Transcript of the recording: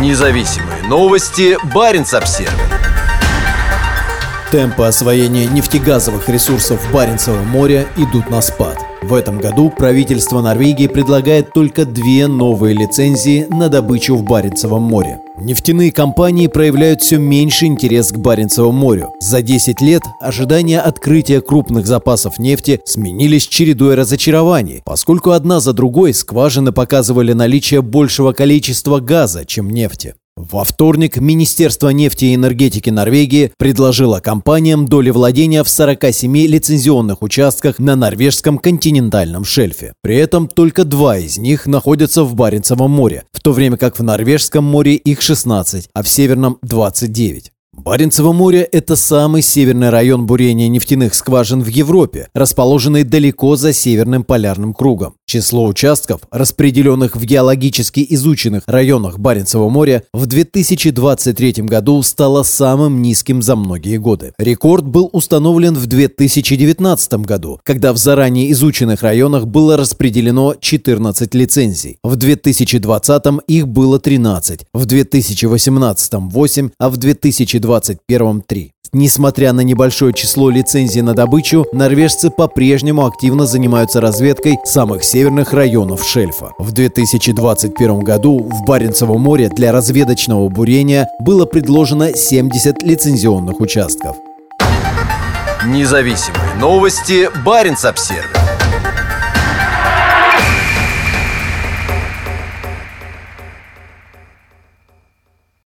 Независимые новости. Барин обсерва Темпы освоения нефтегазовых ресурсов Баренцева моря идут на спад. В этом году правительство Норвегии предлагает только две новые лицензии на добычу в Баренцевом море. Нефтяные компании проявляют все меньший интерес к Баренцевому морю. За 10 лет ожидания открытия крупных запасов нефти сменились чередой разочарований, поскольку одна за другой скважины показывали наличие большего количества газа, чем нефти. Во вторник Министерство нефти и энергетики Норвегии предложило компаниям доли владения в 47 лицензионных участках на норвежском континентальном шельфе. При этом только два из них находятся в Баренцевом море, в то время как в Норвежском море их 16, а в Северном 29. Баренцево море – это самый северный район бурения нефтяных скважин в Европе, расположенный далеко за Северным полярным кругом. Число участков, распределенных в геологически изученных районах Баренцева моря, в 2023 году стало самым низким за многие годы. Рекорд был установлен в 2019 году, когда в заранее изученных районах было распределено 14 лицензий. В 2020 их было 13, в 2018 – 8, а в 2021 – 3. Несмотря на небольшое число лицензий на добычу, норвежцы по-прежнему активно занимаются разведкой самых северных районов шельфа. В 2021 году в Баренцевом море для разведочного бурения было предложено 70 лицензионных участков. Независимые новости. Баренц-Обсервис.